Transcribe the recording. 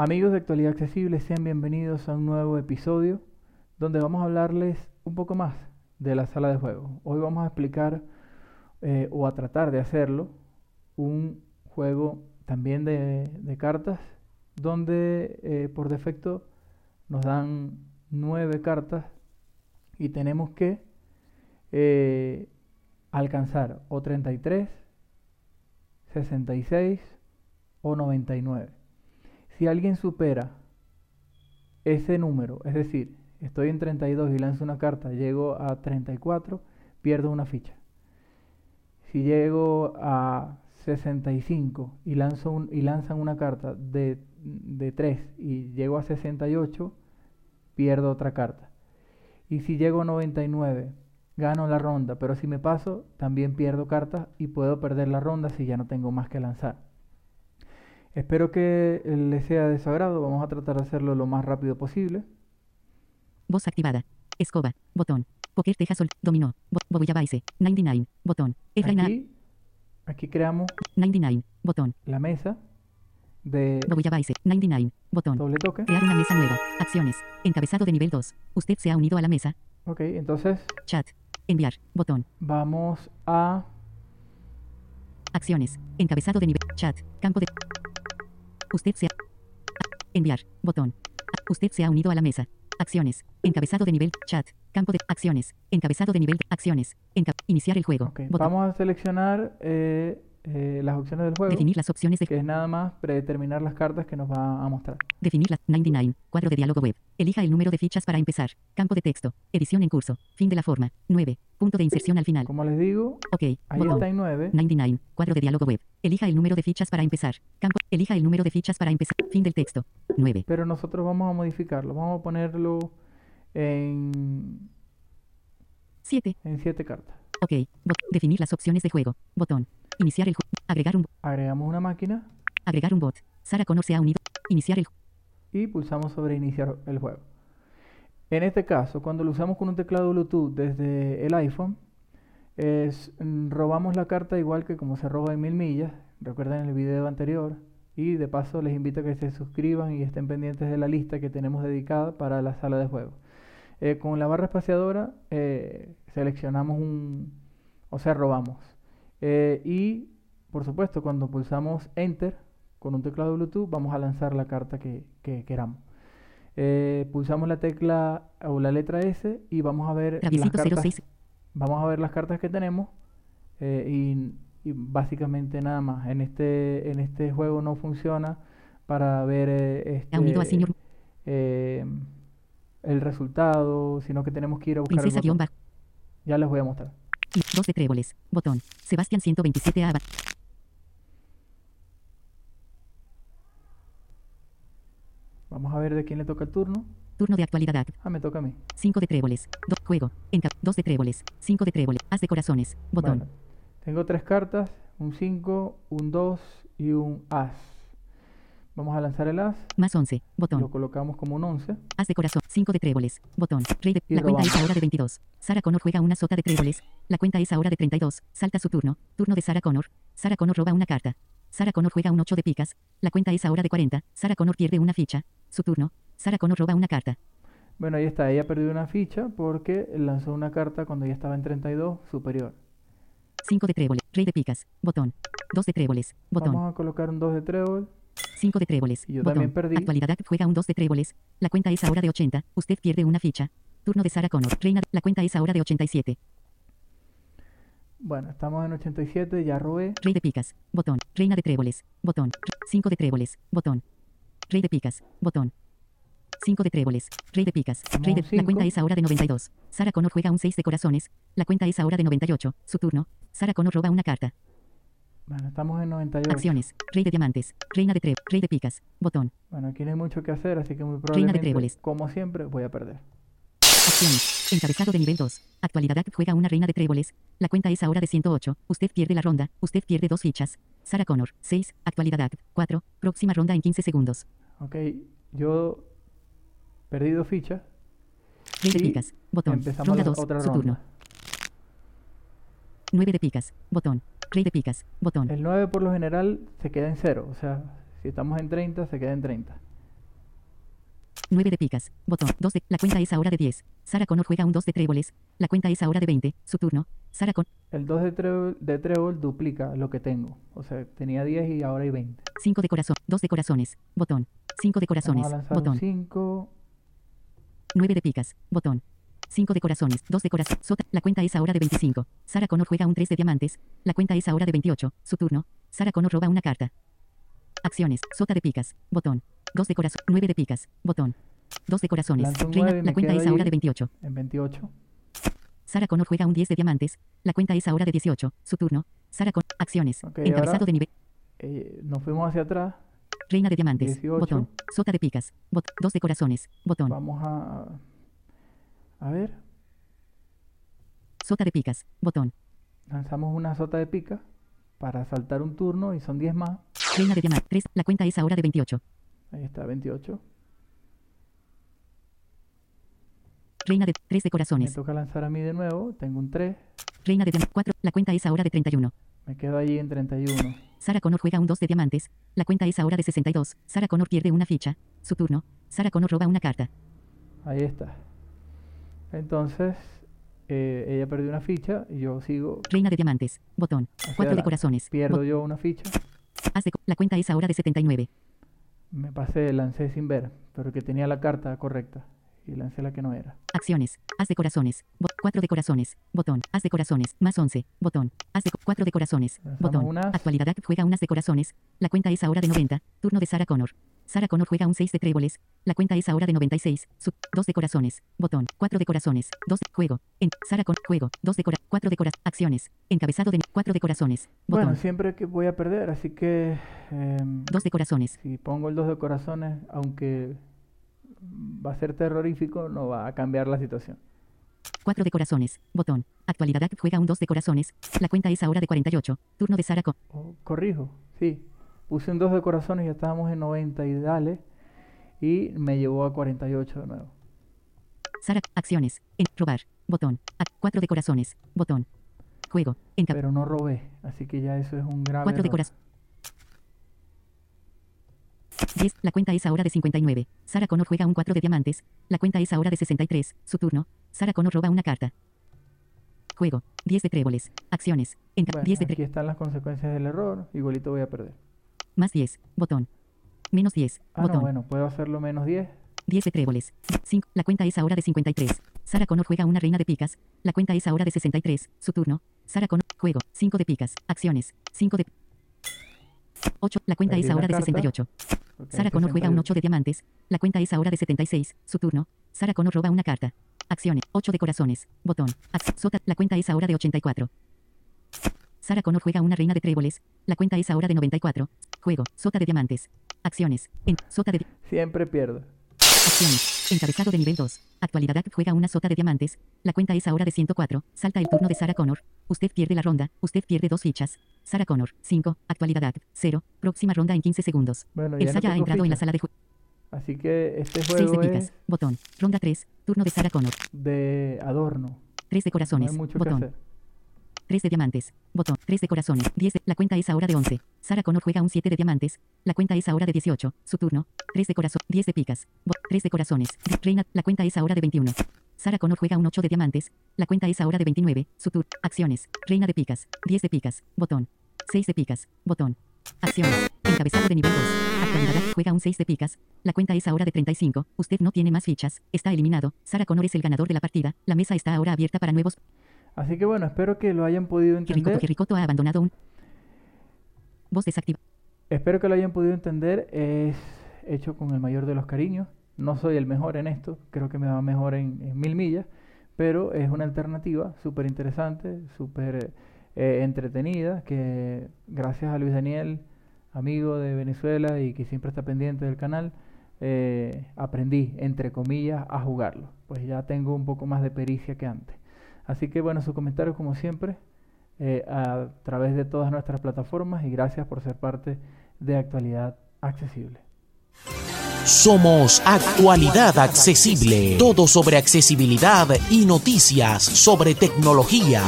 Amigos de Actualidad Accesible, sean bienvenidos a un nuevo episodio donde vamos a hablarles un poco más de la sala de juego. Hoy vamos a explicar eh, o a tratar de hacerlo un juego también de, cartas donde eh, por defecto nos dan nueve cartas y tenemos que eh, alcanzar o 33, 66 o 99. Si alguien supera ese número, es decir, estoy en 32 y lanzo una carta, llego a 34, pierdo una ficha. Si llego a 65 y, y lanzan una carta de, de 3 y llego a 68, pierdo otra carta. Y si llego a 99, gano la ronda, pero si me paso, también pierdo cartas y puedo perder la ronda si ya no tengo más que lanzar. Espero que les sea de su agrado, vamos a tratar de hacerlo lo más rápido posible. Voz activada. Escoba. Botón. Poker Teja Sol. Dominó. Bo Bobuyabaise. 99. Botón. Aquí, aquí creamos 99. Botón. la mesa de Bobuyabaise. 99. Botón. doble toque. Crear una mesa nueva. Acciones. Encabezado de nivel 2. Usted se ha unido a la mesa. Ok, entonces Chat. Enviar. Botón. vamos a... Acciones. Encabezado de nivel. Chat. Campo de. Usted se ha. Enviar. Botón. Usted se ha unido a la mesa. Acciones. Encabezado de nivel. Chat. Campo de. Acciones. Encabezado de nivel. Acciones. Enca- Iniciar el juego. Vamos a seleccionar eh, eh, las opciones del juego, Definir las opciones de. que es nada más predeterminar las cartas que nos va a mostrar. Definir las 99. Cuadro de diálogo web. Elija el número de fichas para empezar. Campo de texto. Edición en curso. Fin de la forma. 9. Punto de inserción al final. Como les digo, Ok. ahí Botón. está en 9. 99. Cuadro de diálogo web. Elija el número de fichas para empezar. Campo. Elija el número de fichas para empezar. Fin del texto. 9. Pero nosotros vamos a modificarlo. Vamos a ponerlo en, 7. en 7 cartas. Ok. Bot- Definir las opciones de juego. Botón. Iniciar el juego. Agregar un. Agregamos una máquina Agregar un bot. Sarah Connor se ha unido. Iniciar el y pulsamos sobre iniciar el juego. En este caso, cuando lo usamos con un teclado Bluetooth desde el iPhone, es, mm, robamos la carta igual que como se roba en mil millas. Recuerden el video anterior. Y de paso les invito a que se suscriban y estén pendientes de la lista que tenemos dedicada para la sala de juego. Eh, con la barra espaciadora eh, seleccionamos un, o sea, robamos. Eh, y por supuesto, cuando pulsamos Enter con un teclado Bluetooth, vamos a lanzar la carta que, que queramos. Eh, pulsamos la tecla o la letra S y vamos a ver las cartas, 06. vamos a ver las cartas que tenemos eh, y, y básicamente nada más. En este, en este juego no funciona para ver este, el resultado, sino que tenemos que ir a buscar el Princesa bajo. Ya les voy a mostrar. Y 2 de tréboles. Botón. Sebastián 127 a. Vamos a ver de quién le toca el turno. Turno de actualidad. Ah, me toca a mí. 5 de tréboles. Do- juego. Enca 2 de tréboles. 5 de tréboles. Haz de corazones. Botón. Bueno, tengo tres cartas, un 5, un 2 y un as. Vamos a lanzar el as, Más 11. lo Botón. colocamos como un 11. Haz de corazón. 5 de tréboles. Botón. Rey de. La cuenta es ahora de 22. Sarah Connor juega una sota de tréboles. La cuenta es ahora de 32. Salta su turno. Turno de Sarah Connor. Sarah Connor roba una carta. Sarah Connor juega un 8 de picas. La cuenta es ahora de 40. Sarah Connor pierde una ficha. Su turno. Sarah Connor roba una carta. Bueno, ahí está, ella perdió una ficha porque lanzó una carta cuando ya estaba en 32 superior. 5 de tréboles. Rey de picas. Botón. 2 de tréboles. Botón. Vamos a colocar un 2 de trébol. 5 de tréboles. Yo Botón. también perdí. Actualidad juega un 2 de tréboles. La cuenta es ahora de 80. Usted pierde una ficha. Turno de Sarah Connor. Reina. La cuenta es ahora de 87. Bueno, estamos en 87, ya robé. Rey de picas. Botón. Reina de tréboles. Botón. 5 de tréboles. Botón. Rey de picas. Botón. 5 de tréboles. Rey de picas. Rey de... La cuenta es ahora de 92. Sarah Connor juega un 6 de corazones. La cuenta es ahora de 98. Su turno. Sarah Connor roba una carta. Bueno, estamos en 98. Acciones. Rey de diamantes. Reina de tréboles. Rey de picas. Botón. Bueno, aquí no hay mucho que hacer, así que muy Reina de probablemente, tréboles. como siempre, voy a perder. Acciones. Encabezado de nivel 2. Actualidad juega una reina de tréboles. La cuenta es ahora de 108. Usted pierde la ronda. Usted pierde dos fichas. Sarah Connor. 6. Actualidad. 4. Próxima ronda en 15 segundos. Ok, yo perdí dos fichas. Rey de picas. Botón. Empezamos Ronda la 2. otra Su ronda. turno. 9 de picas. Botón. Rey de picas. Botón. El 9 por lo general se queda en 0, o sea, si estamos en 30 se queda en 30. 9 de picas. Botón. 2 de. La cuenta es ahora de 10. Sarah Connor juega un 2 de tréboles. La cuenta es ahora de 20. Su turno. Sarah Connor. El 2 de trébol, de trébol duplica lo que tengo. O sea, tenía 10 y ahora hay 20. 5 de corazón. 2 de corazones. Botón. 5 de corazones. Vamos a Botón. un 5. 9 de picas. Botón. 5 de corazones. 2 de corazón. Sota. La cuenta es ahora de 25. Sarah Connor juega un 3 de diamantes. La cuenta es ahora de 28. Su turno. Sarah Connor roba una carta. Acciones. Sota de picas. Botón. 2 de corazón. 9 de picas. Botón. 2 de corazones. Reina. La cuenta es ahora de 28. En 28. Sarah Connor juega un 10 de diamantes. La cuenta es ahora de 18. Su turno. Sarah Connor. Acciones. Ok, Encabezado ahora- de nivel. Eh, nos fuimos hacia atrás. Reina de diamantes. 18. Botón. Sota de picas. Bot 2 de corazones. Botón. Vamos a. A ver. Sota de picas. Botón. Lanzamos una sota de pica para saltar un turno y son 10 más. Reina de diamantes. 3. La cuenta es ahora de 28. Ahí está, 28. Reina de 3 de Me corazones. toca lanzar a mí de nuevo. Tengo un 3. Reina de diamantes. 4. La cuenta es ahora de 31. Me quedo allí en 31. Sarah Connor juega un 2 de diamantes. La cuenta es ahora de 62. Sarah Connor pierde una ficha. Su turno. Sarah Connor roba una carta. Ahí está. Entonces, eh, ella perdió una ficha y yo sigo. Reina de diamantes. Botón. hacia 4 de corazones. Pierdo yo una ficha. co- la cuenta es ahora de 79. Me pasé, lancé sin ver, pero que tenía la carta correcta. Y lancé la que no era. Acciones. Haz de corazones. 4 de corazones. Botón. Haz de corazones. Más 11. Botón. Haz de 4 de corazones. Lanzamos Botón. Actualidad Act juega unas de corazones. La cuenta es ahora de 90. Turno de Sarah Connor. Sarah Connor juega un 6 de tréboles. La cuenta es ahora de 96. Sub 2 de corazones. Botón. 4 de corazones. 2 de juego. En Sarah Connor juego. 2 de corazones. 4 de corazones. Acciones. Encabezado de 4 de corazones. Bueno, Botón. siempre que voy a perder, así que. em, 2 de corazones. si pongo el 2 de corazones, aunque va a ser terrorífico, no va a cambiar la situación. 4 de corazones. Botón. Actualidad Act juega un 2 de corazones. La cuenta es ahora de 48. Turno de Sarah Connor. Oh, corrijo, sí. Puse un 2 de corazones y ya estábamos en 90 y dale. Y me llevó a 48 de nuevo. Sara, acciones. En, robar. Botón. 4 de corazones. Botón. Juego. Enca Pero no robé, así que ya eso es un grave 4 de corazones. 10. La cuenta es ahora de 59. Sarah Connor juega un 4 de diamantes. La cuenta es ahora de 63. Su turno. Sarah Connor roba una carta. Juego. 10 de tréboles. Acciones. Enca Bueno, 10 de aquí están las consecuencias del error. Igualito voy a perder. Más 10. Botón. Menos 10. Ah, botón. no, bueno, puedo hacerlo menos 10. 10 de tréboles. 5. La cuenta es ahora de 53. Sarah Connor juega una reina de picas. La cuenta es ahora de 63. Su turno. Sarah Connor. Juego. 5 de picas. Acciones. 5 de. 8. La cuenta Perdí es ahora de carta. 68. porque hay Sarah Connor juega un 68. 8 de diamantes. La cuenta es ahora de 76. Su turno. Sarah Connor roba una carta. Acciones. 8 de corazones. Botón. Ac- Sota. La cuenta es ahora de 84. Sarah Connor juega una reina de tréboles. La cuenta es ahora de 94. Juego. Sota de diamantes. Acciones. En. Sota de. Siempre pierdo. Acciones. Encabezado de nivel 2. Actualidad Act juega una sota de diamantes. La cuenta es ahora de 104. Salta el turno de Sarah Connor. Usted pierde la ronda. Usted pierde dos fichas. Sarah Connor. 5. Actualidad Act. 0. Próxima ronda en 15 segundos. Bueno, El ya no Saya ha entrado en la sala de juego. Así que este 6 de juego picas. es Botón. Ronda 3. Turno de Sarah Connor. de adorno. 3 de No corazones. hay mucho Botón. que hacer. 3 de diamantes. Botón. 3 de corazones. 10 de... La cuenta es ahora de 11. Sarah Connor juega un 7 de diamantes. La cuenta es ahora de 18. Su turno. 3 de corazón. 10 de picas. 3 de corazones. Reina. La cuenta es ahora de 21. Sarah Connor juega un 8 de diamantes. La cuenta es ahora de 29. Su turno. Acciones. Reina de picas. 10 de picas. Botón. 6 de picas. Botón. Acciones. Encabezado de nivel 2. Actualidad. Juega un 6 de picas. La cuenta es ahora de 35. Usted no tiene más fichas. Está eliminado. Sarah Connor es el ganador de la partida. La mesa está ahora abierta para nuevos. Así que bueno, espero que lo hayan podido entender. Jericoto ha abandonado un. Voz. Espero que lo hayan podido entender. Es hecho con el mayor de los cariños. No soy el mejor en esto. Creo que me va mejor en, en mil millas. Pero es una alternativa súper interesante, súper eh, entretenida. Que gracias a Luis Daniel, amigo de Venezuela y que siempre está pendiente del canal, eh, aprendí, entre comillas, a jugarlo. Pues ya tengo un poco más de pericia que antes. Así que bueno, sus comentarios como siempre eh, a través de todas nuestras plataformas y gracias por ser parte de Actualidad Accesible. Somos Actualidad Accesible. Todo sobre accesibilidad y noticias sobre tecnología.